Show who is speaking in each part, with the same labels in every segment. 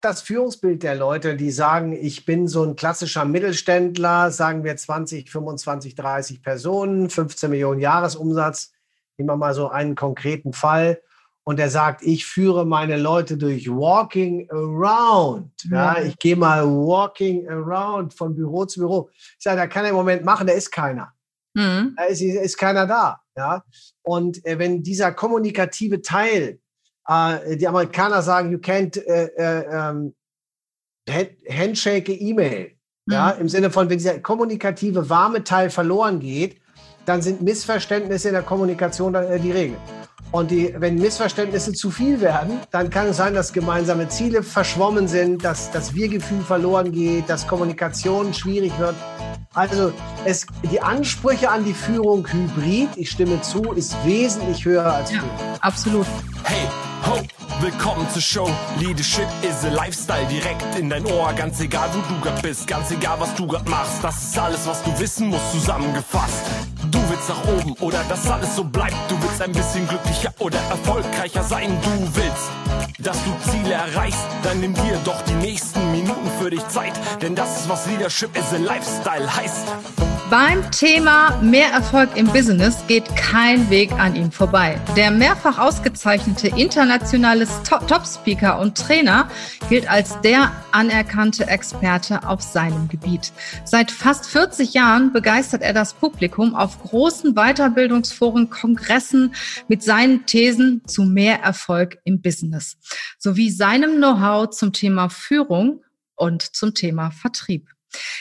Speaker 1: das Führungsbild der Leute, die sagen, ich bin so ein klassischer Mittelständler, sagen wir 20, 25, 30 Personen, 15 Millionen Jahresumsatz. Nehmen wir mal so einen konkreten Fall. Und der sagt, ich führe meine Leute durch Walking Around. Ja, ja. ich gehe mal Walking Around von Büro zu Büro. Ich sage, da kann er im Moment machen, da ist keiner. Mhm. Da ist, ist keiner da. Ja? Und äh, wenn dieser kommunikative Teil, äh, die Amerikaner sagen, you can't äh, äh, ähm, handshake E-Mail, mhm. ja, im Sinne von, wenn dieser kommunikative warme Teil verloren geht, dann sind Missverständnisse in der Kommunikation äh, die Regel. Und die, wenn Missverständnisse zu viel werden, dann kann es sein, dass gemeinsame Ziele verschwommen sind, dass das Wir-Gefühl verloren geht, dass Kommunikation schwierig wird. Also es, die Ansprüche an die Führung Hybrid, ich stimme zu, ist wesentlich höher als früher.
Speaker 2: Ja, absolut.
Speaker 3: Hey, ho, willkommen zur Show. Leadership is a Lifestyle direkt in dein Ohr. Ganz egal, wo du grad bist, ganz egal, was du grad machst. Das ist alles, was du wissen musst, zusammengefasst. Du willst nach oben oder dass alles so bleibt. Du willst ein bisschen glücklicher oder erfolgreicher sein. Du willst, dass du Ziele erreichst. Dann nimm dir doch die nächsten Minuten für dich Zeit. Denn das ist, was Leadership is a Lifestyle heißt.
Speaker 2: Beim Thema mehr Erfolg im Business geht kein Weg an ihm vorbei. Der mehrfach ausgezeichnete internationale Top-Speaker und Trainer gilt als der anerkannte Experte auf seinem Gebiet. Seit fast 40 Jahren begeistert er das Publikum auf großen Weiterbildungsforen, Kongressen mit seinen Thesen zu mehr Erfolg im Business sowie seinem Know-how zum Thema Führung und zum Thema Vertrieb.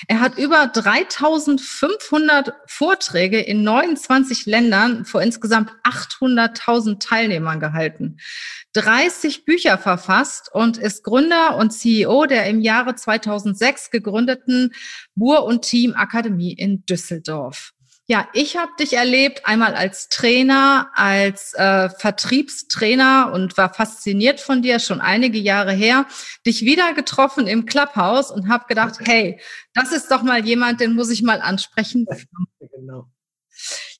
Speaker 2: Er hat über 3500 Vorträge in 29 Ländern vor insgesamt 800.000 Teilnehmern gehalten, 30 Bücher verfasst und ist Gründer und CEO der im Jahre 2006 gegründeten Bur und Team Akademie in Düsseldorf. Ja, ich habe dich erlebt, einmal als Trainer, als äh, Vertriebstrainer und war fasziniert von dir, schon einige Jahre her. Dich wieder getroffen im Clubhouse und habe gedacht, hey, das ist doch mal jemand, den muss ich mal ansprechen. Genau.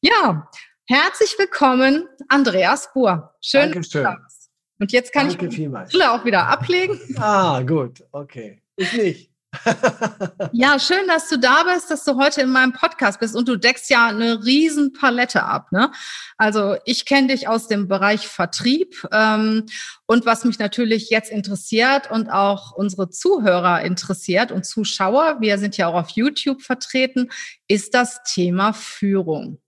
Speaker 2: Ja, herzlich willkommen, Andreas Buhr. Schön,
Speaker 1: Dankeschön. dass du bist.
Speaker 2: Und jetzt kann Danke ich die Brille auch wieder ablegen.
Speaker 1: Ah, gut, okay. Ich nicht
Speaker 2: ja, schön, dass du da bist, dass du heute in meinem Podcast bist und du deckst ja eine riesen Palette ab. Ne? Also ich kenne dich aus dem Bereich Vertrieb ähm, und was mich natürlich jetzt interessiert und auch unsere Zuhörer interessiert und Zuschauer, wir sind ja auch auf YouTube vertreten, ist das Thema Führung.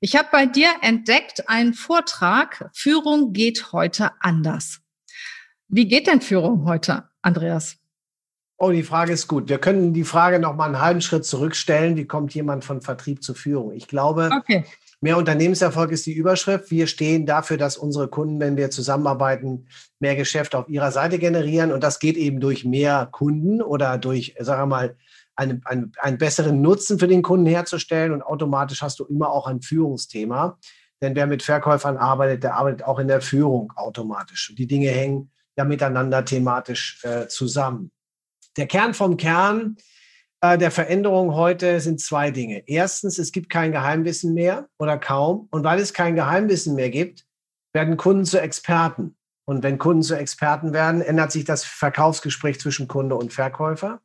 Speaker 2: Ich habe bei dir entdeckt einen Vortrag, Führung geht heute anders. Wie geht denn Führung heute, Andreas?
Speaker 1: Oh, die Frage ist gut. Wir können die Frage noch mal einen halben Schritt zurückstellen. Wie kommt jemand von Vertrieb zur Führung? Ich glaube, okay. mehr Unternehmenserfolg ist die Überschrift. Wir stehen dafür, dass unsere Kunden, wenn wir zusammenarbeiten, mehr Geschäft auf ihrer Seite generieren. Und das geht eben durch mehr Kunden oder durch, sagen wir mal, einen, einen, einen besseren Nutzen für den Kunden herzustellen. Und automatisch hast du immer auch ein Führungsthema. Denn wer mit Verkäufern arbeitet, der arbeitet auch in der Führung automatisch. Und die Dinge hängen ja miteinander thematisch äh, zusammen. Der Kern vom Kern äh, der Veränderung heute sind zwei Dinge. Erstens, es gibt kein Geheimwissen mehr oder kaum. Und weil es kein Geheimwissen mehr gibt, werden Kunden zu Experten. Und wenn Kunden zu Experten werden, ändert sich das Verkaufsgespräch zwischen Kunde und Verkäufer.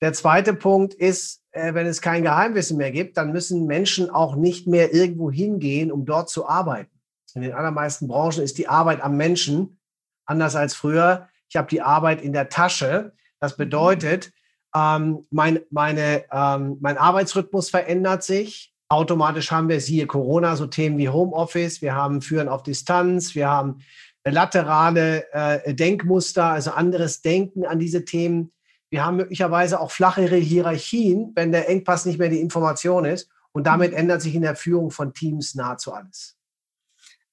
Speaker 1: Der zweite Punkt ist, äh, wenn es kein Geheimwissen mehr gibt, dann müssen Menschen auch nicht mehr irgendwo hingehen, um dort zu arbeiten. In den allermeisten Branchen ist die Arbeit am Menschen anders als früher. Ich habe die Arbeit in der Tasche. Das mhm. bedeutet, ähm, mein, meine, ähm, mein Arbeitsrhythmus verändert sich. Automatisch haben wir, siehe Corona, so Themen wie Homeoffice, wir haben Führen auf Distanz, wir haben laterale äh, Denkmuster, also anderes Denken an diese Themen. Wir haben möglicherweise auch flachere Hierarchien, wenn der Engpass nicht mehr die Information ist. Und damit mhm. ändert sich in der Führung von Teams nahezu alles.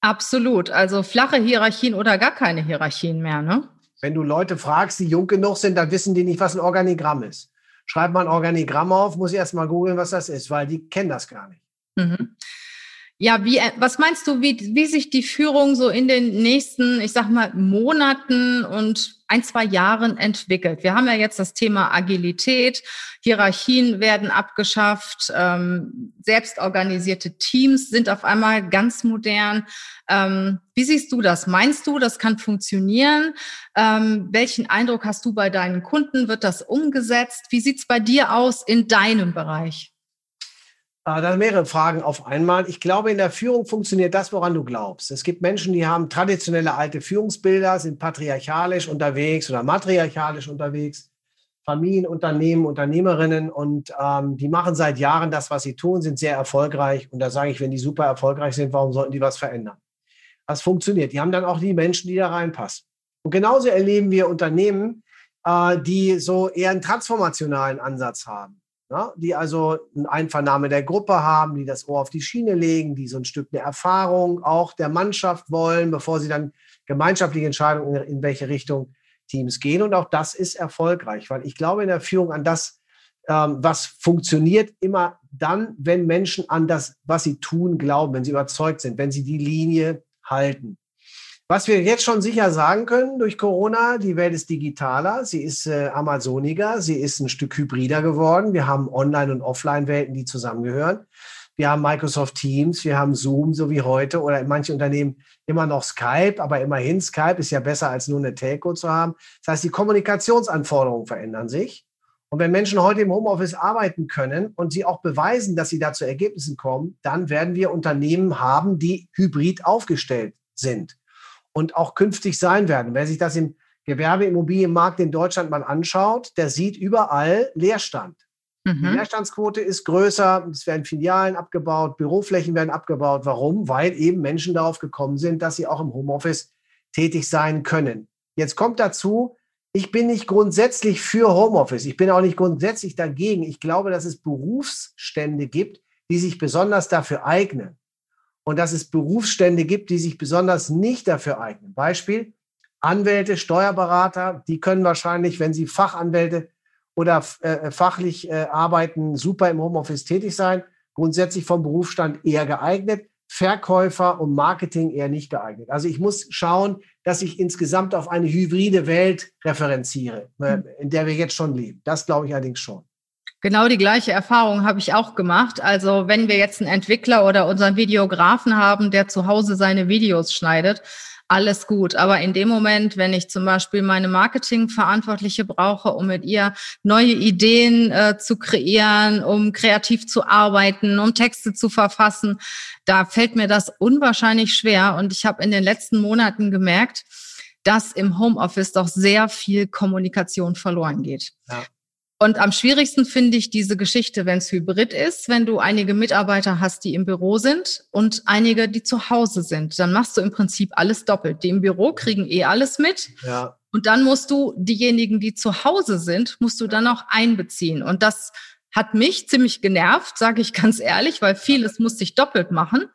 Speaker 2: Absolut. Also flache Hierarchien oder gar keine Hierarchien mehr, ne?
Speaker 1: Wenn du Leute fragst, die jung genug sind, dann wissen die nicht, was ein Organigramm ist. Schreib mal ein Organigramm auf, muss ich erst mal googeln, was das ist, weil die kennen das gar nicht. Mhm.
Speaker 2: Ja, wie, äh, was meinst du, wie, wie sich die Führung so in den nächsten, ich sag mal, Monaten und ein, zwei Jahren entwickelt? Wir haben ja jetzt das Thema Agilität, Hierarchien werden abgeschafft, ähm, selbstorganisierte Teams sind auf einmal ganz modern. Ähm, wie siehst du das? Meinst du, das kann funktionieren? Ähm, welchen Eindruck hast du bei deinen Kunden? Wird das umgesetzt? Wie sieht's bei dir aus in deinem Bereich?
Speaker 1: Äh, da mehrere Fragen auf einmal. Ich glaube, in der Führung funktioniert das, woran du glaubst. Es gibt Menschen, die haben traditionelle alte Führungsbilder, sind patriarchalisch unterwegs oder matriarchalisch unterwegs. Familienunternehmen, Unternehmerinnen und ähm, die machen seit Jahren das, was sie tun, sind sehr erfolgreich. Und da sage ich, wenn die super erfolgreich sind, warum sollten die was verändern? Das funktioniert. Die haben dann auch die Menschen, die da reinpassen. Und genauso erleben wir Unternehmen, äh, die so eher einen transformationalen Ansatz haben ja, die also eine Einvernahme der Gruppe haben, die das Ohr auf die Schiene legen, die so ein Stück eine Erfahrung auch der Mannschaft wollen, bevor sie dann gemeinschaftliche Entscheidungen in, in welche Richtung Teams gehen. Und auch das ist erfolgreich, weil ich glaube in der Führung an das, ähm, was funktioniert, immer dann, wenn Menschen an das, was sie tun, glauben, wenn sie überzeugt sind, wenn sie die Linie halten. Was wir jetzt schon sicher sagen können durch Corona, die Welt ist digitaler, sie ist äh, amazoniger, sie ist ein Stück hybrider geworden. Wir haben Online- und Offline-Welten, die zusammengehören. Wir haben Microsoft Teams, wir haben Zoom, so wie heute, oder in manchen Unternehmen immer noch Skype, aber immerhin Skype ist ja besser als nur eine Telco zu haben. Das heißt, die Kommunikationsanforderungen verändern sich. Und wenn Menschen heute im Homeoffice arbeiten können und sie auch beweisen, dass sie da zu Ergebnissen kommen, dann werden wir Unternehmen haben, die hybrid aufgestellt sind und auch künftig sein werden. Wer sich das im Gewerbeimmobilienmarkt in Deutschland mal anschaut, der sieht überall Leerstand. Mhm. Die Leerstandsquote ist größer, es werden Filialen abgebaut, Büroflächen werden abgebaut. Warum? Weil eben Menschen darauf gekommen sind, dass sie auch im Homeoffice tätig sein können. Jetzt kommt dazu, ich bin nicht grundsätzlich für Homeoffice. Ich bin auch nicht grundsätzlich dagegen. Ich glaube, dass es Berufsstände gibt, die sich besonders dafür eignen und dass es Berufsstände gibt, die sich besonders nicht dafür eignen. Beispiel, Anwälte, Steuerberater, die können wahrscheinlich, wenn sie Fachanwälte oder äh, fachlich äh, arbeiten, super im Homeoffice tätig sein. Grundsätzlich vom Berufsstand eher geeignet. Verkäufer und Marketing eher nicht geeignet. Also ich muss schauen, dass ich insgesamt auf eine hybride Welt referenziere, äh, in der wir jetzt schon leben. Das glaube ich allerdings schon.
Speaker 2: Genau die gleiche Erfahrung habe ich auch gemacht. Also wenn wir jetzt einen Entwickler oder unseren Videografen haben, der zu Hause seine Videos schneidet, alles gut. Aber in dem Moment, wenn ich zum Beispiel meine Marketingverantwortliche brauche, um mit ihr neue Ideen äh, zu kreieren, um kreativ zu arbeiten, um Texte zu verfassen, da fällt mir das unwahrscheinlich schwer. Und ich habe in den letzten Monaten gemerkt, dass im Homeoffice doch sehr viel Kommunikation verloren geht. Ja. Und am schwierigsten finde ich diese Geschichte, wenn es hybrid ist, wenn du einige Mitarbeiter hast, die im Büro sind und einige, die zu Hause sind. Dann machst du im Prinzip alles doppelt. Die im Büro kriegen eh alles mit. Ja. Und dann musst du diejenigen, die zu Hause sind, musst du dann auch einbeziehen. Und das hat mich ziemlich genervt, sage ich ganz ehrlich, weil vieles musste ich doppelt machen.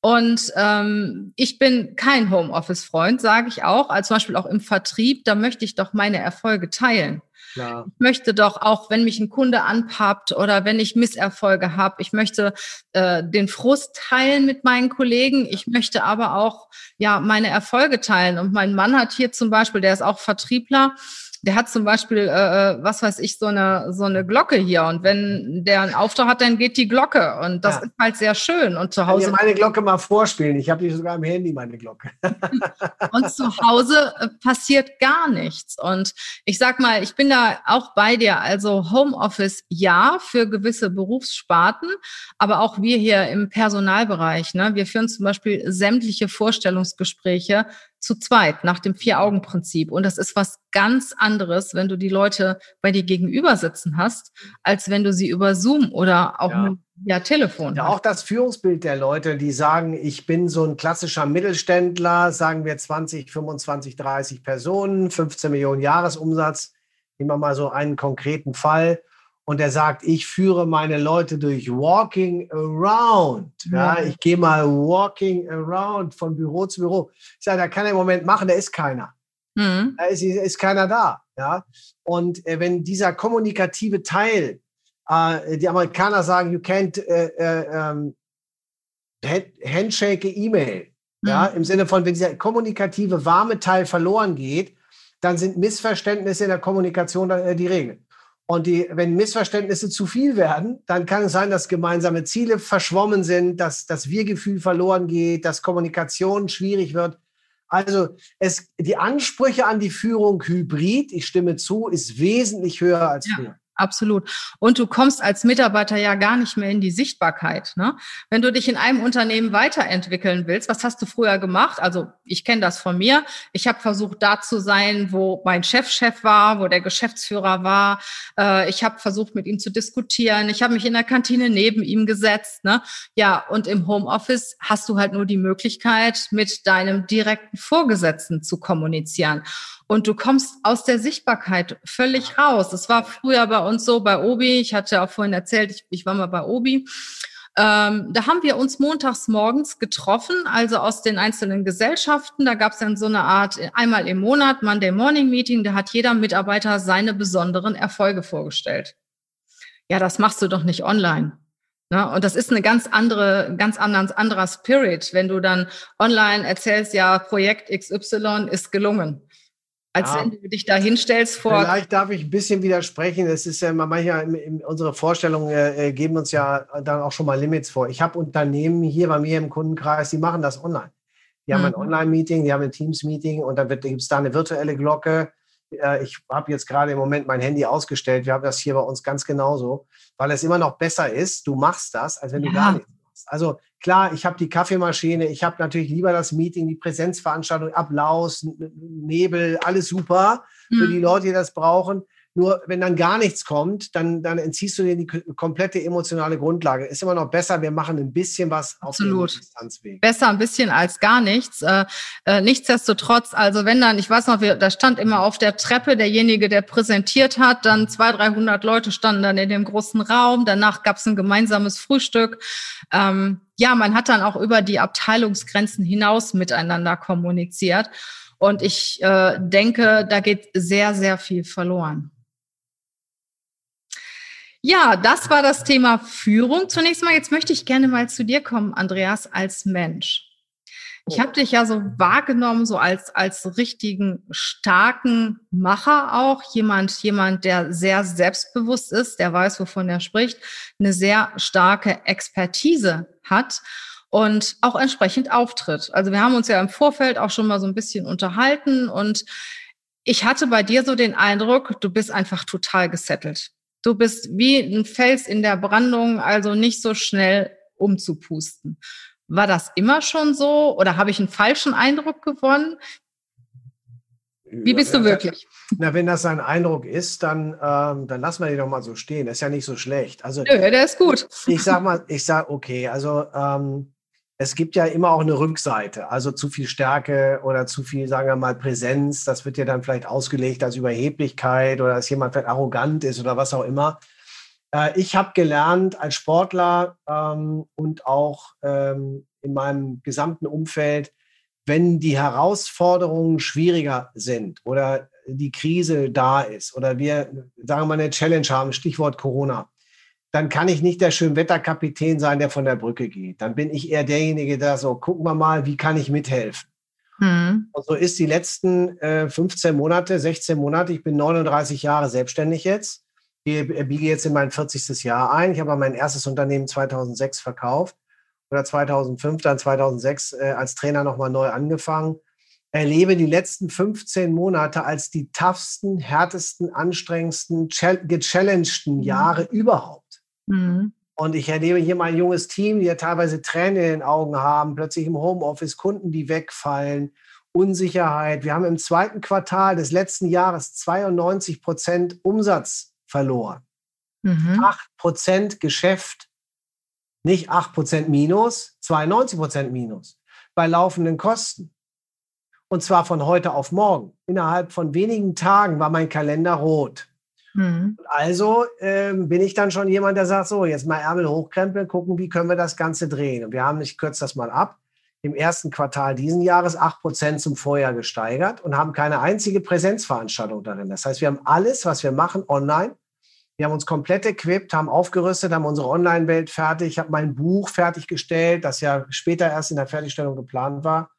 Speaker 2: Und ähm, ich bin kein Homeoffice-Freund, sage ich auch. Also zum Beispiel auch im Vertrieb, da möchte ich doch meine Erfolge teilen. Klar. Ich möchte doch auch, wenn mich ein Kunde anpappt oder wenn ich Misserfolge habe, ich möchte äh, den Frust teilen mit meinen Kollegen. Ich möchte aber auch ja meine Erfolge teilen. Und mein Mann hat hier zum Beispiel, der ist auch Vertriebler, der hat zum Beispiel, äh, äh, was weiß ich, so eine, so eine Glocke hier. Und wenn der einen Auftrag hat, dann geht die Glocke. Und das ja. ist halt sehr schön. Und zu Hause.
Speaker 1: Ich meine Glocke mal vorspielen. Ich habe die sogar im Handy, meine Glocke.
Speaker 2: und zu Hause äh, passiert gar nichts. Und ich sag mal, ich bin da auch bei dir. Also Homeoffice ja für gewisse Berufssparten, aber auch wir hier im Personalbereich. Ne? Wir führen zum Beispiel sämtliche Vorstellungsgespräche zu zweit nach dem Vier-Augen-Prinzip. Und das ist was ganz anderes, wenn du die Leute bei dir gegenüber sitzen hast, als wenn du sie über Zoom oder auch ja. ja, Telefon.
Speaker 1: Ja, auch das Führungsbild der Leute, die sagen, ich bin so ein klassischer Mittelständler, sagen wir 20, 25, 30 Personen, 15 Millionen Jahresumsatz. Nehmen wir mal so einen konkreten Fall und er sagt, ich führe meine Leute durch Walking Around. Ja, ich gehe mal Walking Around von Büro zu Büro. Ich sage, da kann er im Moment machen, da ist keiner. Mhm. Da ist, ist, keiner da. Ja, und äh, wenn dieser kommunikative Teil, äh, die Amerikaner sagen, you can't äh, äh ähm, handshake E-Mail. Mhm. Ja, im Sinne von, wenn dieser kommunikative warme Teil verloren geht, dann sind Missverständnisse in der Kommunikation äh, die Regel. Und die, wenn Missverständnisse zu viel werden, dann kann es sein, dass gemeinsame Ziele verschwommen sind, dass das Wir-Gefühl verloren geht, dass Kommunikation schwierig wird. Also es, die Ansprüche an die Führung Hybrid, ich stimme zu, ist wesentlich höher als früher. Ja
Speaker 2: absolut. Und du kommst als Mitarbeiter ja gar nicht mehr in die Sichtbarkeit. Ne? Wenn du dich in einem Unternehmen weiterentwickeln willst, was hast du früher gemacht? Also ich kenne das von mir. Ich habe versucht, da zu sein, wo mein Chefchef -Chef war, wo der Geschäftsführer war. Äh, ich habe versucht, mit ihm zu diskutieren. Ich habe mich in der Kantine neben ihm gesetzt. Ne? Ja, und im Homeoffice hast du halt nur die Möglichkeit, mit deinem direkten Vorgesetzten zu kommunizieren und du kommst aus der Sichtbarkeit völlig raus. Das war früher bei uns so bei Obi. Ich hatte auch vorhin erzählt, ich, ich war mal bei Obi. Ähm, da haben wir uns montags morgens getroffen, also aus den einzelnen Gesellschaften. Da gab es dann so eine Art einmal im Monat Monday Morning Meeting. Da hat jeder Mitarbeiter seine besonderen Erfolge vorgestellt. Ja, das machst du doch nicht online. Ne? Und das ist eine ganz andere, ganz anderen, anderer Spirit, wenn du dann online erzählst, ja, Projekt XY ist gelungen als ja. wenn du dich da hinstellst vor.
Speaker 1: Vielleicht darf ich ein bisschen widersprechen. Es ist ja manchmal, unsere Vorstellungen äh, geben uns ja dann auch schon mal Limits vor. Ich habe Unternehmen hier bei mir im Kundenkreis, die machen das online. Die mhm. haben ein mhm. Online-Meeting, die haben ein Teams-Meeting und dann gibt es da eine virtuelle Glocke. Äh, ich habe jetzt gerade im Moment mein Handy ausgestellt. Wir haben das hier bei uns ganz genauso, weil es immer noch besser ist, du machst das, als wenn ja. du gar nichts machst. Also Klar, ich habe die Kaffeemaschine, ich habe natürlich lieber das Meeting, die Präsenzveranstaltung, Applaus, Nebel, alles super für die mhm. Leute, die das brauchen. Nur wenn dann gar nichts kommt, dann, dann entziehst du dir die komplette emotionale Grundlage. Ist immer noch besser, wir machen ein bisschen was
Speaker 2: auf Absolut. dem Distanzweg. Besser ein bisschen als gar nichts. Äh, äh, nichtsdestotrotz, also wenn dann, ich weiß noch, wir, da stand immer auf der Treppe derjenige, der präsentiert hat, dann 200, 300 Leute standen dann in dem großen Raum. Danach gab es ein gemeinsames Frühstück. Ähm, ja, man hat dann auch über die Abteilungsgrenzen hinaus miteinander kommuniziert. Und ich äh, denke, da geht sehr, sehr viel verloren. Ja, das war das Thema Führung. Zunächst mal, jetzt möchte ich gerne mal zu dir kommen, Andreas, als Mensch. Ich habe dich ja so wahrgenommen, so als, als richtigen starken Macher auch. Jemand, jemand, der sehr selbstbewusst ist, der weiß, wovon er spricht, eine sehr starke Expertise hat und auch entsprechend auftritt. Also wir haben uns ja im Vorfeld auch schon mal so ein bisschen unterhalten und ich hatte bei dir so den Eindruck, du bist einfach total gesettelt. Du bist wie ein Fels in der Brandung, also nicht so schnell umzupusten. War das immer schon so oder habe ich einen falschen Eindruck gewonnen? Wie bist du wirklich?
Speaker 1: Na, wenn das ein Eindruck ist, dann, ähm, dann lassen wir die doch mal so stehen. Das ist ja nicht so schlecht. Also,
Speaker 2: Nö, der ist gut.
Speaker 1: Ich sag mal, ich sag, okay, also ähm, es gibt ja immer auch eine Rückseite, also zu viel Stärke oder zu viel, sagen wir mal, Präsenz. Das wird ja dann vielleicht ausgelegt als Überheblichkeit oder dass jemand vielleicht arrogant ist oder was auch immer. Äh, ich habe gelernt als Sportler ähm, und auch ähm, in meinem gesamten Umfeld, wenn die Herausforderungen schwieriger sind oder die Krise da ist oder wir, sagen wir mal, eine Challenge haben, Stichwort Corona, dann kann ich nicht der Schönwetterkapitän sein, der von der Brücke geht. Dann bin ich eher derjenige, der so, gucken wir mal, wie kann ich mithelfen? Mhm. Und so ist die letzten äh, 15 Monate, 16 Monate, ich bin 39 Jahre selbstständig jetzt, ich biege jetzt in mein 40. Jahr ein. Ich habe mein erstes Unternehmen 2006 verkauft oder 2005, dann 2006 äh, als Trainer nochmal neu angefangen. Erlebe die letzten 15 Monate als die toughsten, härtesten, anstrengendsten, gechallengten mhm. Jahre überhaupt. Mhm. Und ich erlebe hier mein junges Team, die ja teilweise Tränen in den Augen haben, plötzlich im Homeoffice, Kunden, die wegfallen, Unsicherheit. Wir haben im zweiten Quartal des letzten Jahres 92 Prozent Umsatz verloren. Mhm. 8 Prozent Geschäft, nicht 8 Prozent Minus, 92 Prozent Minus bei laufenden Kosten. Und zwar von heute auf morgen. Innerhalb von wenigen Tagen war mein Kalender rot. Mhm. Also ähm, bin ich dann schon jemand, der sagt, so, jetzt mal Ärmel hochkrempeln, gucken, wie können wir das Ganze drehen. Und wir haben, ich kürze das mal ab, im ersten Quartal diesen Jahres 8% zum Vorjahr gesteigert und haben keine einzige Präsenzveranstaltung darin. Das heißt, wir haben alles, was wir machen, online. Wir haben uns komplett equipped, haben aufgerüstet, haben unsere Online-Welt fertig. Ich habe mein Buch fertiggestellt, das ja später erst in der Fertigstellung geplant war.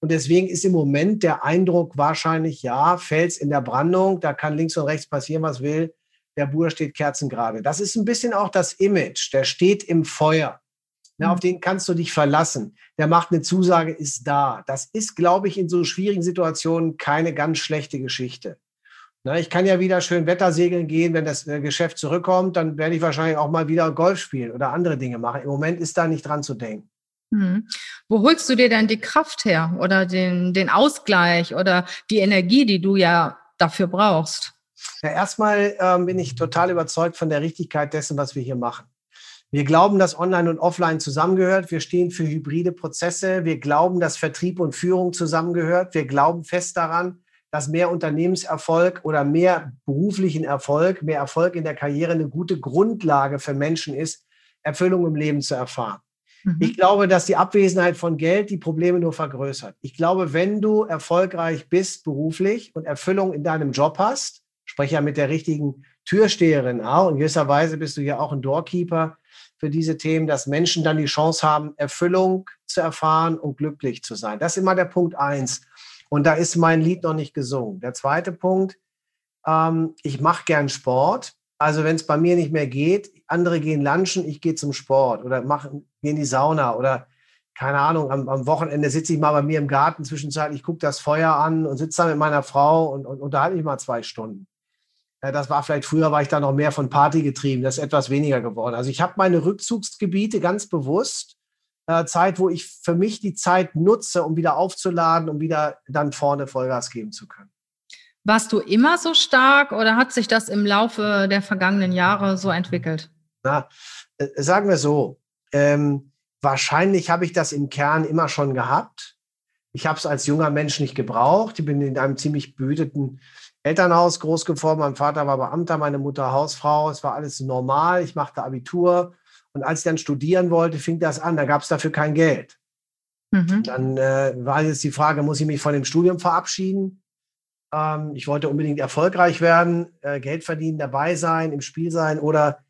Speaker 1: Und deswegen ist im Moment der Eindruck wahrscheinlich, ja, Fels in der Brandung, da kann links und rechts passieren, was will. Der Bur steht kerzengerade. Das ist ein bisschen auch das Image. Der steht im Feuer. Mhm. auf den kannst du dich verlassen. Der macht eine Zusage, ist da. Das ist, glaube ich, in so schwierigen Situationen keine ganz schlechte Geschichte. Na, ich kann ja wieder schön Wettersegeln gehen, wenn das äh, Geschäft zurückkommt, dann werde ich wahrscheinlich auch mal wieder Golf spielen oder andere Dinge machen. Im Moment ist da nicht dran zu denken.
Speaker 2: Hm. Wo holst du dir denn die Kraft her oder den, den Ausgleich oder die Energie, die du ja dafür brauchst?
Speaker 1: Ja, erstmal ähm, bin ich total überzeugt von der Richtigkeit dessen, was wir hier machen. Wir glauben, dass Online und Offline zusammengehört. Wir stehen für hybride Prozesse. Wir glauben, dass Vertrieb und Führung zusammengehört. Wir glauben fest daran, dass mehr Unternehmenserfolg oder mehr beruflichen Erfolg, mehr Erfolg in der Karriere eine gute Grundlage für Menschen ist, Erfüllung im Leben zu erfahren. Mhm. Ich glaube, dass die Abwesenheit von Geld die Probleme nur vergrößert. Ich glaube, wenn du erfolgreich bist beruflich und Erfüllung in deinem Job hast, spreche ja mit der richtigen Türsteherin auch, in gewisser Weise bist du ja auch ein Doorkeeper, für diese Themen, dass Menschen dann die Chance haben, Erfüllung zu erfahren und glücklich zu sein. Das ist immer der Punkt eins. Und da ist mein Lied noch nicht gesungen. Der zweite Punkt, ähm, ich mache gern Sport. Also wenn es bei mir nicht mehr geht, andere gehen lunchen, ich gehe zum Sport oder gehe in die Sauna oder keine Ahnung, am, am Wochenende sitze ich mal bei mir im Garten zwischenzeitlich, gucke das Feuer an und sitze da mit meiner Frau und, und unterhalte mich mal zwei Stunden. Das war vielleicht früher, war ich da noch mehr von Party getrieben. Das ist etwas weniger geworden. Also ich habe meine Rückzugsgebiete ganz bewusst. Äh, Zeit, wo ich für mich die Zeit nutze, um wieder aufzuladen, um wieder dann vorne Vollgas geben zu können.
Speaker 2: Warst du immer so stark oder hat sich das im Laufe der vergangenen Jahre so entwickelt?
Speaker 1: Na, äh, sagen wir so, ähm, wahrscheinlich habe ich das im Kern immer schon gehabt. Ich habe es als junger Mensch nicht gebraucht. Ich bin in einem ziemlich behüteten Elternhaus groß geworden. Mein Vater war Beamter, meine Mutter Hausfrau. Es war alles normal. Ich machte Abitur. Und als ich dann studieren wollte, fing das an. Da gab es dafür kein Geld. Mhm. Dann äh, war jetzt die Frage, muss ich mich von dem Studium verabschieden? Ähm, ich wollte unbedingt erfolgreich werden, äh, Geld verdienen, dabei sein, im Spiel sein oder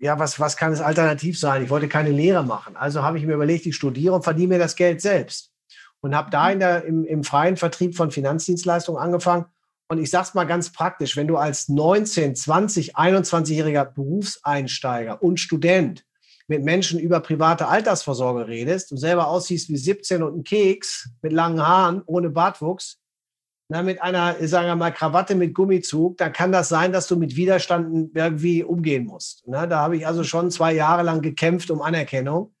Speaker 1: ja, was, was kann es alternativ sein? Ich wollte keine Lehre machen. Also habe ich mir überlegt, ich studiere und verdiene mir das Geld selbst. Und habe da in der, im, im freien Vertrieb von Finanzdienstleistungen angefangen und ich sage es mal ganz praktisch, wenn du als 19, 20, 21-jähriger Berufseinsteiger und Student mit Menschen über private Altersvorsorge redest und selber aussiehst wie 17 und ein Keks mit langen Haaren, ohne Bartwuchs, na, mit einer, sagen wir mal, Krawatte mit Gummizug, dann kann das sein, dass du mit Widerstand irgendwie umgehen musst. Na, da habe ich also schon zwei Jahre lang gekämpft um Anerkennung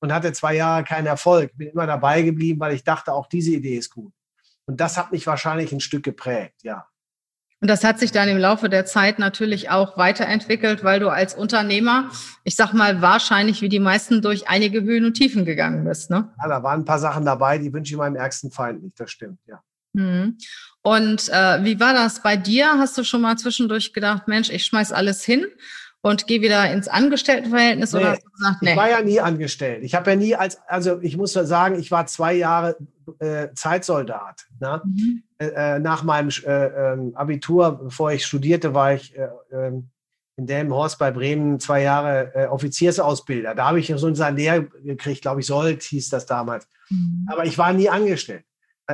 Speaker 1: und hatte zwei Jahre keinen Erfolg. Bin immer dabei geblieben, weil ich dachte, auch diese Idee ist gut. Und das hat mich wahrscheinlich ein Stück geprägt, ja.
Speaker 2: Und das hat sich dann im Laufe der Zeit natürlich auch weiterentwickelt, weil du als Unternehmer, ich sag mal, wahrscheinlich wie die meisten durch einige Höhen und Tiefen gegangen bist. Ne?
Speaker 1: Ja, da waren ein paar Sachen dabei, die wünsche ich meinem ärgsten Feind nicht, das stimmt, ja.
Speaker 2: Mhm. Und äh, wie war das bei dir? Hast du schon mal zwischendurch gedacht, Mensch, ich schmeiß alles hin und gehe wieder ins Angestelltenverhältnis
Speaker 1: nee, oder hast du gesagt, nee? Ich war ja nie angestellt. Ich habe ja nie als, also ich muss sagen, ich war zwei Jahre äh, Zeitsoldat. Ne? Mhm. Äh, äh nach meinem äh, ähm, Abitur, bevor ich studierte, war ich äh, ähm, in Delmenhorst bei Bremen zwei Jahre äh, Offiziersausbilder. Da habe ich so ein Salär gekriegt, glaube ich, Sold hieß das damals. Mhm. Aber ich war nie angestellt.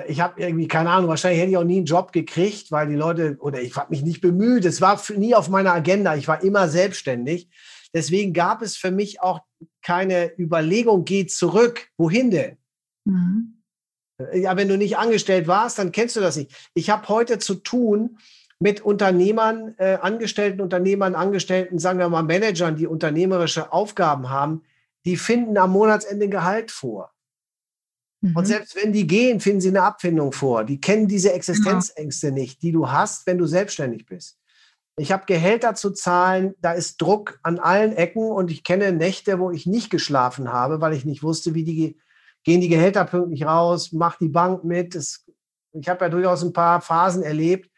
Speaker 1: Ich habe irgendwie, keine Ahnung, wahrscheinlich hätte ich auch nie einen Job gekriegt, weil die Leute, oder ich habe mich nicht bemüht, es war nie auf meiner Agenda, ich war immer selbstständig. Deswegen gab es für mich auch keine Überlegung, geh zurück. Wohin denn? Mhm. Ja, wenn du nicht angestellt warst, dann kennst du das nicht. Ich habe heute zu tun mit Unternehmern, äh, Angestellten, Unternehmern, Angestellten, sagen wir mal Managern, die unternehmerische Aufgaben haben, die finden am Monatsende Gehalt vor. Mhm. Und selbst wenn die gehen, finden sie eine Abfindung vor. Die kennen diese Existenzängste ja. nicht, die du hast, wenn du selbstständig bist. Ich habe Gehälter zu zahlen, da ist Druck an allen Ecken und ich kenne Nächte, wo ich nicht geschlafen habe, weil ich nicht wusste, wie die gehen die Gehälter pünktlich raus, macht die Bank mit. Es, ich habe ja durchaus ein paar Phasen erlebt,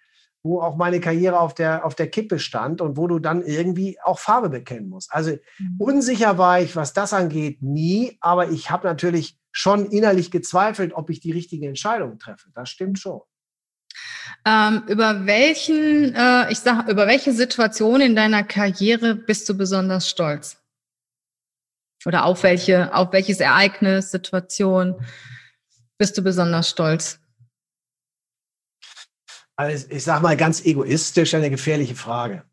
Speaker 1: wo auch meine Karriere auf der, auf der Kippe stand und wo du dann irgendwie auch Farbe bekennen musst. Also mhm. unsicher war ich, was das angeht, nie, aber ich habe natürlich schon innerlich gezweifelt, ob ich die richtige Entscheidung treffe. Das stimmt schon.
Speaker 2: Ähm, über welchen, äh, ich sag, über welche Situation in deiner Karriere bist du besonders stolz? Oder auf welche, auf welches Ereignis, Situation bist du besonders stolz?
Speaker 1: Also ich sage mal ganz egoistisch eine gefährliche Frage.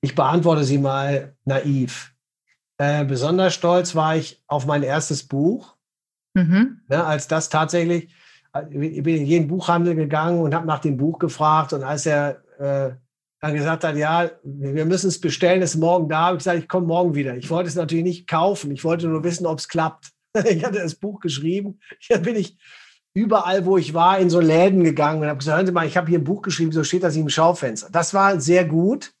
Speaker 1: Ich beantworte sie mal naiv. Äh, besonders stolz war ich auf mein erstes Buch, mhm. ne, als das tatsächlich, ich bin in jeden Buchhandel gegangen und habe nach dem Buch gefragt und als er äh, dann gesagt hat, ja, wir müssen es bestellen, ist morgen da, habe ich gesagt, ich komme morgen wieder. Ich wollte es natürlich nicht kaufen, ich wollte nur wissen, ob es klappt. Ich hatte das Buch geschrieben, dann bin ich überall, wo ich war, in so Läden gegangen und habe gesagt, hören Sie mal, ich habe hier ein Buch geschrieben, so steht das im Schaufenster. Das war sehr gut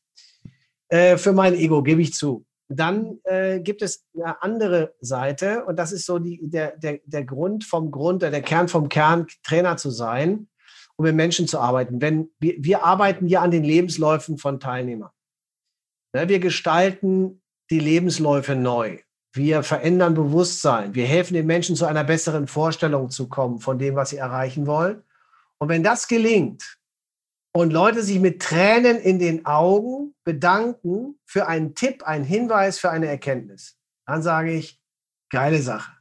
Speaker 1: äh, für mein Ego, gebe ich zu. Dann äh, gibt es eine andere Seite und das ist so die, der, der, der Grund vom Grund, der Kern vom Kern, Trainer zu sein, um mit Menschen zu arbeiten. Wenn wir, wir arbeiten ja an den Lebensläufen von Teilnehmern. Ne, wir gestalten die Lebensläufe neu. Wir verändern Bewusstsein. Wir helfen den Menschen zu einer besseren Vorstellung zu kommen von dem, was sie erreichen wollen. Und wenn das gelingt, und Leute sich mit Tränen in den Augen bedanken für einen Tipp, einen Hinweis, für eine Erkenntnis. Dann sage ich, geile Sache.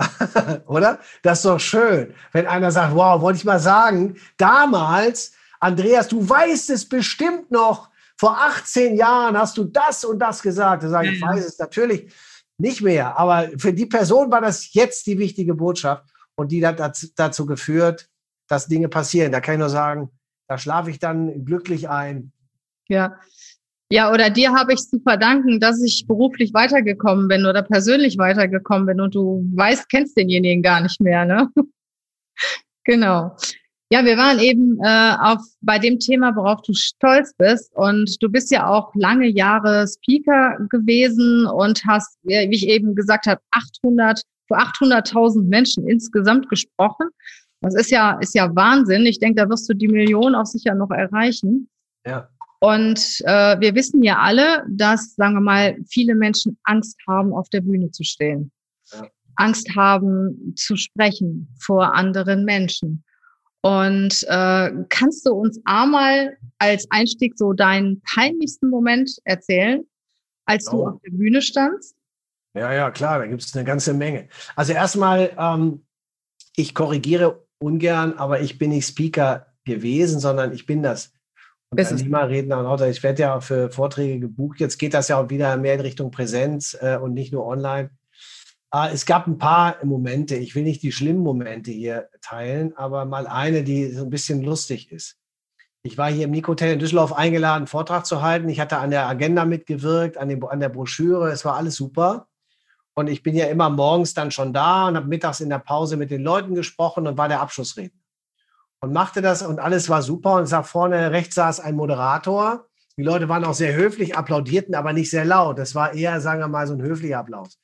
Speaker 1: Oder? Das ist doch schön, wenn einer sagt, wow, wollte ich mal sagen, damals, Andreas, du weißt es bestimmt noch, vor 18 Jahren hast du das und das gesagt. Da sage ich, ich weiß es natürlich nicht mehr, aber für die Person war das jetzt die wichtige Botschaft und die hat dazu geführt, dass Dinge passieren. Da kann ich nur sagen, da schlafe ich dann glücklich ein.
Speaker 2: Ja. Ja, oder dir habe ich zu verdanken, dass ich beruflich weitergekommen bin oder persönlich weitergekommen bin und du weißt, kennst denjenigen gar nicht mehr, ne? genau. Ja, wir waren eben äh, auf bei dem Thema, worauf du stolz bist. Und du bist ja auch lange Jahre Speaker gewesen und hast, wie ich eben gesagt habe, 800 für 800.000 Menschen insgesamt gesprochen. Das ist ja, ist ja Wahnsinn. Ich denke, da wirst du die Million auch sicher noch erreichen.
Speaker 1: Ja.
Speaker 2: Und äh, wir wissen ja alle, dass, sagen wir mal, viele Menschen Angst haben, auf der Bühne zu stehen. Ja. Angst haben, zu sprechen vor anderen Menschen. Und äh, kannst du uns einmal als Einstieg so deinen peinlichsten Moment erzählen, als oh. du auf der Bühne standst?
Speaker 1: Ja, ja, klar, da gibt es eine ganze Menge. Also erstmal, ähm, ich korrigiere ungern, aber ich bin nicht Speaker gewesen, sondern ich bin das. Unternehmerredner und Autor. Ich werde ja für Vorträge gebucht. Jetzt geht das ja auch wieder mehr in Richtung Präsenz äh, und nicht nur online. Äh, es gab ein paar Momente. Ich will nicht die schlimmen Momente hier teilen, aber mal eine, die so ein bisschen lustig ist. Ich war hier im Nico-Hotel in Düsseldorf eingeladen, einen Vortrag zu halten. Ich hatte an der Agenda mitgewirkt, an, dem, an der Broschüre. Es war alles super. Und ich bin ja immer morgens dann schon da und habe mittags in der Pause mit den Leuten gesprochen und war der Abschlussredner. Und machte das und alles war super. Und sah vorne rechts saß ein Moderator. Die Leute waren auch sehr höflich, applaudierten aber nicht sehr laut. Das war eher, sagen wir mal, so ein höflicher Applaus.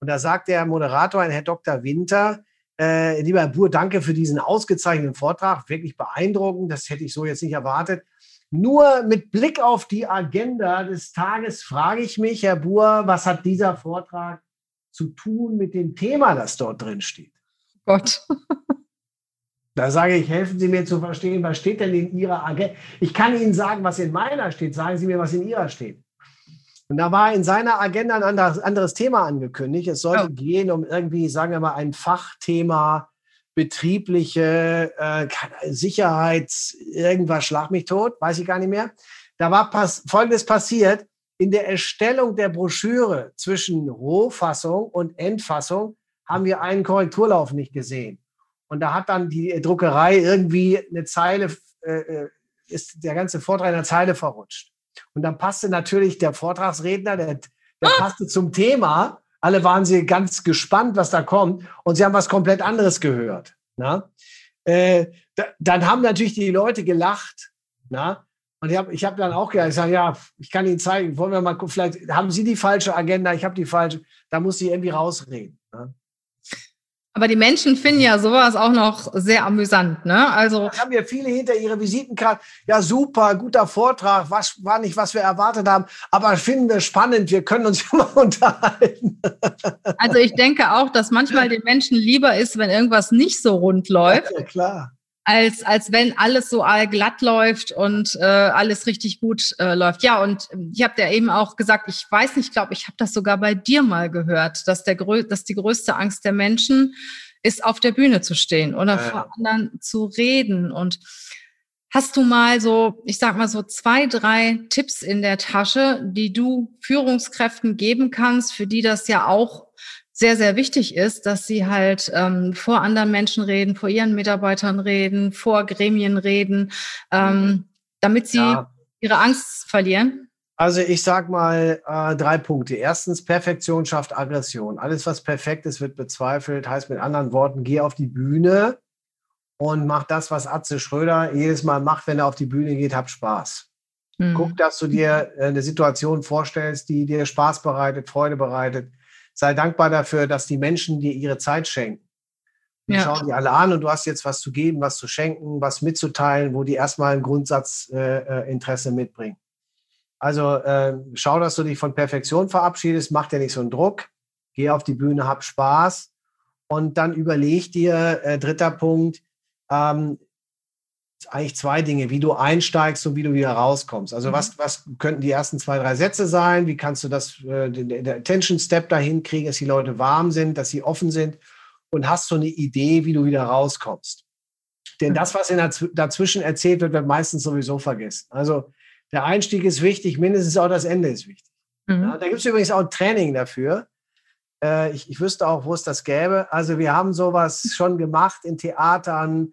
Speaker 1: Und da sagt der Moderator, ein Herr Dr. Winter, äh, lieber Herr Buhr, danke für diesen ausgezeichneten Vortrag. Wirklich beeindruckend. Das hätte ich so jetzt nicht erwartet. Nur mit Blick auf die Agenda des Tages frage ich mich, Herr Buhr, was hat dieser Vortrag zu tun mit dem Thema, das dort drin steht.
Speaker 2: Gott.
Speaker 1: Da sage ich, helfen Sie mir zu verstehen, was steht denn in Ihrer Agenda? Ich kann Ihnen sagen, was in meiner steht. Sagen Sie mir, was in Ihrer steht. Und da war in seiner Agenda ein anderes, Thema angekündigt. Es sollte oh. gehen um irgendwie, sagen wir mal, ein Fachthema, betriebliche äh, Sicherheits, irgendwas, schlag mich tot, weiß ich gar nicht mehr. Da war pass Folgendes passiert in der Erstellung der Broschüre zwischen Rohfassung und Endfassung haben wir einen Korrekturlauf nicht gesehen. Und da hat dann die Druckerei irgendwie eine Zeile, äh, äh ist der ganze Vortrag in der Zeile verrutscht. Und dann passte natürlich der Vortragsredner, der, der ah! passte zum Thema. Alle waren sie ganz gespannt, was da kommt. Und sie haben was komplett anderes gehört. Na? Äh, da, dann haben natürlich die Leute gelacht. Na? Und ich habe ich hab dann auch gedacht, ich sage, ja, ich kann Ihnen zeigen, wollen wir mal gucken, vielleicht haben Sie die falsche Agenda, ich habe die falsche, da muss sie irgendwie rausreden. Ne?
Speaker 2: Aber die Menschen finden ja sowas auch noch sehr amüsant, ne? Also
Speaker 1: da haben wir viele hinter ihre Visitenkarte. Ja, super, guter Vortrag. Was war nicht, was wir erwartet haben, aber finden wir spannend. Wir können uns ja mal unterhalten.
Speaker 2: Also ich denke auch, dass manchmal den Menschen lieber ist, wenn irgendwas nicht so rund läuft.
Speaker 1: Ja, klar
Speaker 2: als, als wenn alles so glatt läuft und äh, alles richtig gut äh, läuft. Ja, und ich habe dir eben auch gesagt, ich weiß nicht, ich glaube, ich habe das sogar bei dir mal gehört, dass, der, dass die größte Angst der Menschen ist, auf der Bühne zu stehen oder äh. vor anderen zu reden. Und hast du mal so, ich sag mal so zwei, drei Tipps in der Tasche, die du Führungskräften geben kannst, für die das ja auch sehr, sehr wichtig ist, dass sie halt ähm, vor anderen Menschen reden, vor ihren Mitarbeitern reden, vor Gremien reden, ähm, damit sie ja. ihre Angst verlieren?
Speaker 1: Also ich sag mal äh, drei Punkte. Erstens, Perfektion schafft Aggression. Alles, was perfekt ist, wird bezweifelt. Heißt mit anderen Worten, geh auf die Bühne und mach das, was Atze Schröder jedes Mal macht, wenn er auf die Bühne geht, hab Spaß. Mhm. Guck, dass du dir äh, eine Situation vorstellst, die dir Spaß bereitet, Freude bereitet. Sei dankbar dafür, dass die Menschen dir ihre Zeit schenken. Die ja. schauen die alle an und du hast jetzt was zu geben, was zu schenken, was mitzuteilen, wo die erstmal ein Grundsatzinteresse äh, äh mitbringen. Also äh, schau, dass du dich von Perfektion verabschiedest, mach dir nicht so einen Druck, geh auf die Bühne, hab Spaß und dann überleg dir, äh, dritter Punkt, ähm, eigentlich zwei Dinge, wie du einsteigst und wie du wieder rauskommst. Also mhm. was, was könnten die ersten zwei, drei Sätze sein? Wie kannst du das, äh, den, den Attention Step dahin kriegen, dass die Leute warm sind, dass sie offen sind und hast so eine Idee, wie du wieder rauskommst. Denn mhm. das, was in der, dazwischen erzählt wird, wird meistens sowieso vergessen. Also der Einstieg ist wichtig, mindestens auch das Ende ist wichtig. Mhm. Ja, da gibt es übrigens auch ein Training dafür. Äh, ich, ich wüsste auch, wo es das gäbe. Also wir haben sowas schon gemacht in Theatern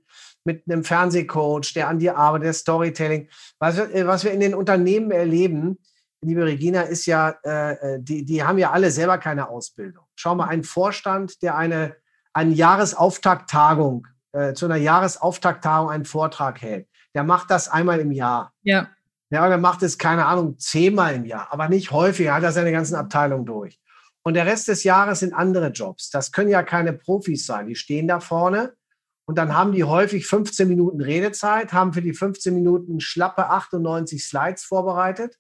Speaker 1: mit einem Fernsehcoach, der an dir arbeitet, der Storytelling. Was wir, äh, was wir in den Unternehmen erleben, liebe Regina, ist ja, äh, äh, die, die haben ja alle selber keine Ausbildung. Schau mal, ein Vorstand, der eine, eine Jahresauftakttagung, äh, zu einer Jahresauftakttagung einen Vortrag hält, der macht das einmal im Jahr.
Speaker 2: Ja.
Speaker 1: Ja, und er macht es, keine Ahnung, zehnmal im Jahr, aber nicht häufig, er hat er seine ganzen Abteilungen durch. Und der Rest des Jahres sind andere Jobs. Das können ja keine Profis sein. Die stehen da vorne und dann haben die häufig 15 Minuten Redezeit, haben für die 15 Minuten schlappe 98 Slides vorbereitet.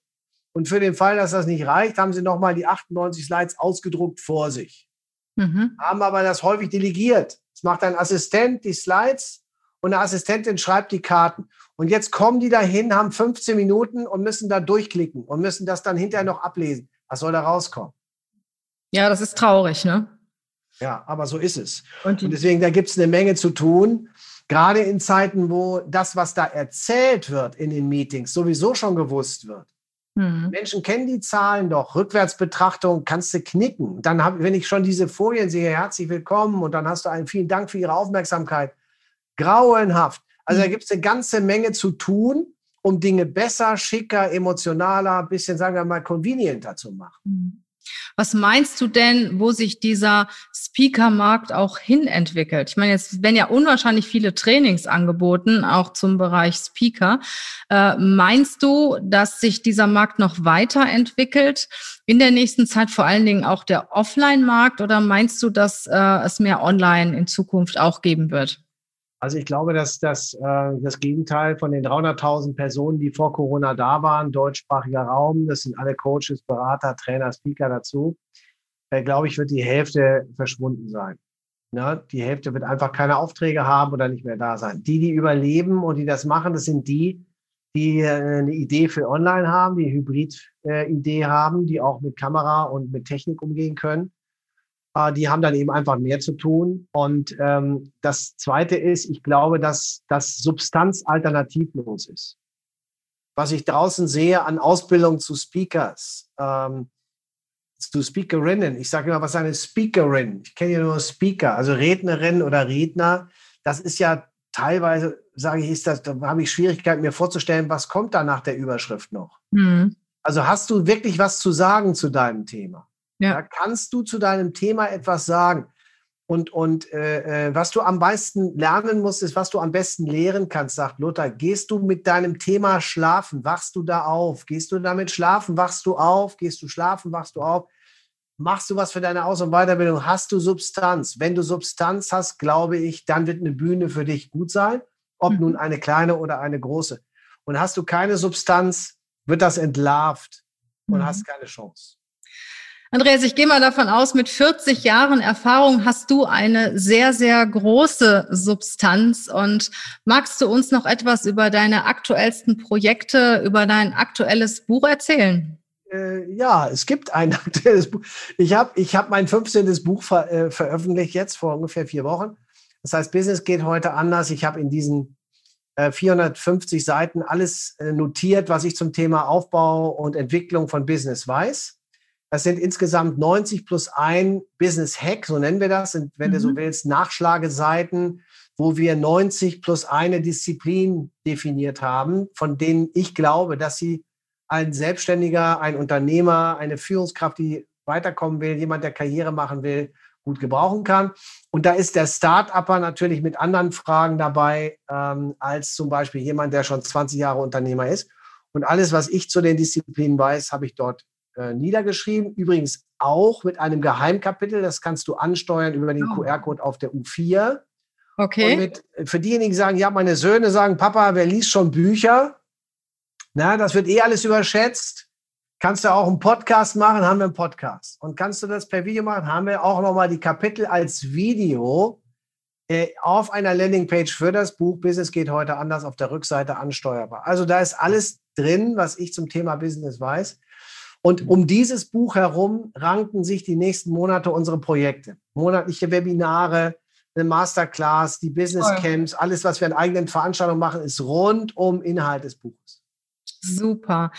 Speaker 1: Und für den Fall, dass das nicht reicht, haben sie nochmal die 98 Slides ausgedruckt vor sich. Mhm. Haben aber das häufig delegiert. Es macht ein Assistent die Slides und eine Assistentin schreibt die Karten. Und jetzt kommen die dahin, haben 15 Minuten und müssen da durchklicken und müssen das dann hinterher noch ablesen. Was soll da rauskommen?
Speaker 2: Ja, das ist traurig, ne?
Speaker 1: Ja, aber so ist es. Und, und deswegen, da gibt es eine Menge zu tun. Gerade in Zeiten, wo das, was da erzählt wird in den Meetings, sowieso schon gewusst wird. Mhm. Menschen kennen die Zahlen doch. Rückwärtsbetrachtung kannst du knicken. Dann hab, wenn ich schon diese Folien sehe, herzlich willkommen und dann hast du einen vielen Dank für Ihre Aufmerksamkeit. Grauenhaft. Also da mhm. gibt es eine ganze Menge zu tun, um Dinge besser, schicker, emotionaler, bisschen, sagen wir mal, convenienter zu machen. Mhm.
Speaker 2: Was meinst du denn, wo sich dieser Speaker-Markt auch hin entwickelt? Ich meine, jetzt werden ja unwahrscheinlich viele Trainings angeboten, auch zum Bereich Speaker. Äh, meinst du, dass sich dieser Markt noch weiterentwickelt in der nächsten Zeit, vor allen Dingen auch der Offline-Markt, oder meinst du, dass äh, es mehr Online in Zukunft auch geben wird?
Speaker 1: Also ich glaube, dass das, äh, das Gegenteil von den 300.000 Personen, die vor Corona da waren, deutschsprachiger Raum, das sind alle Coaches, Berater, Trainer, Speaker dazu, äh, glaube ich, wird die Hälfte verschwunden sein. Ja, die Hälfte wird einfach keine Aufträge haben oder nicht mehr da sein. Die, die überleben und die das machen, das sind die, die äh, eine Idee für Online haben, die Hybrid-Idee äh, haben, die auch mit Kamera und mit Technik umgehen können die haben dann eben einfach mehr zu tun. Und ähm, das Zweite ist, ich glaube, dass das Substanz alternativlos ist. Was ich draußen sehe an Ausbildung zu Speakers, ähm, zu Speakerinnen. Ich sage immer, was ist eine Speakerin? Ich kenne ja nur Speaker, also Rednerin oder Redner. Das ist ja teilweise, sage ich, ist das, da habe ich Schwierigkeiten, mir vorzustellen, was kommt da nach der Überschrift noch. Mhm. Also hast du wirklich was zu sagen zu deinem Thema? Ja. Da kannst du zu deinem Thema etwas sagen. Und, und äh, äh, was du am meisten lernen musst, ist, was du am besten lehren kannst, sagt Luther. Gehst du mit deinem Thema schlafen, wachst du da auf? Gehst du damit schlafen, wachst du auf? Gehst du schlafen, wachst du auf? Machst du was für deine Aus- und Weiterbildung? Hast du Substanz? Wenn du Substanz hast, glaube ich, dann wird eine Bühne für dich gut sein, ob mhm. nun eine kleine oder eine große. Und hast du keine Substanz, wird das entlarvt und mhm. hast keine Chance.
Speaker 2: Andreas, ich gehe mal davon aus, mit 40 Jahren Erfahrung hast du eine sehr, sehr große Substanz. Und magst du uns noch etwas über deine aktuellsten Projekte, über dein aktuelles Buch erzählen?
Speaker 1: Äh, ja, es gibt ein aktuelles Buch. Ich habe ich hab mein 15. Buch ver, äh, veröffentlicht jetzt vor ungefähr vier Wochen. Das heißt, Business geht heute anders. Ich habe in diesen äh, 450 Seiten alles äh, notiert, was ich zum Thema Aufbau und Entwicklung von Business weiß. Das sind insgesamt 90 plus ein Business Hack, so nennen wir das, sind, wenn mhm. du so mhm. willst, Nachschlageseiten, wo wir 90 plus eine Disziplin definiert haben, von denen ich glaube, dass sie ein Selbstständiger, ein Unternehmer, eine Führungskraft, die weiterkommen will, jemand, der Karriere machen will, gut gebrauchen kann. Und da ist der Start-Upper natürlich mit anderen Fragen dabei, ähm, als zum Beispiel jemand, der schon 20 Jahre Unternehmer ist. Und alles, was ich zu den Disziplinen weiß, habe ich dort äh, niedergeschrieben. Übrigens auch mit einem Geheimkapitel. Das kannst du ansteuern über den oh. QR-Code auf der U4.
Speaker 2: Okay.
Speaker 1: Und mit, für diejenigen, die sagen, ja, meine Söhne sagen, Papa, wer liest schon Bücher? Na, das wird eh alles überschätzt. Kannst du auch einen Podcast machen, haben wir einen Podcast. Und kannst du das per Video machen, haben wir auch nochmal die Kapitel als Video äh, auf einer Landingpage für das Buch Business geht heute anders auf der Rückseite ansteuerbar. Also da ist alles drin, was ich zum Thema Business weiß. Und um dieses Buch herum ranken sich die nächsten Monate unsere Projekte. Monatliche Webinare, eine Masterclass, die Business Camps, alles, was wir in eigenen Veranstaltungen machen, ist rund um Inhalt des Buches.
Speaker 2: Super.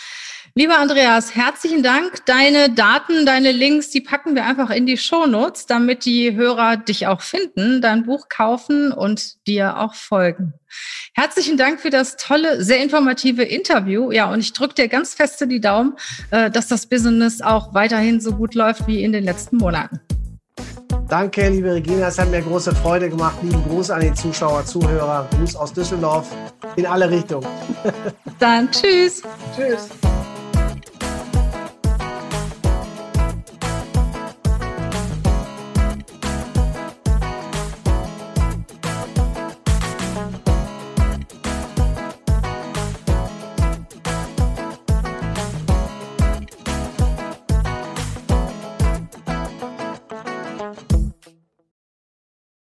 Speaker 2: Lieber Andreas, herzlichen Dank. Deine Daten, deine Links, die packen wir einfach in die Shownotes, damit die Hörer dich auch finden, dein Buch kaufen und dir auch folgen. Herzlichen Dank für das tolle, sehr informative Interview. Ja, und ich drücke dir ganz feste die Daumen, äh, dass das Business auch weiterhin so gut läuft wie in den letzten Monaten.
Speaker 1: Danke, liebe Regina. Es hat mir große Freude gemacht. Lieben Gruß an die Zuschauer, Zuhörer. Gruß aus Düsseldorf in alle Richtungen.
Speaker 2: Dann tschüss.
Speaker 1: Tschüss.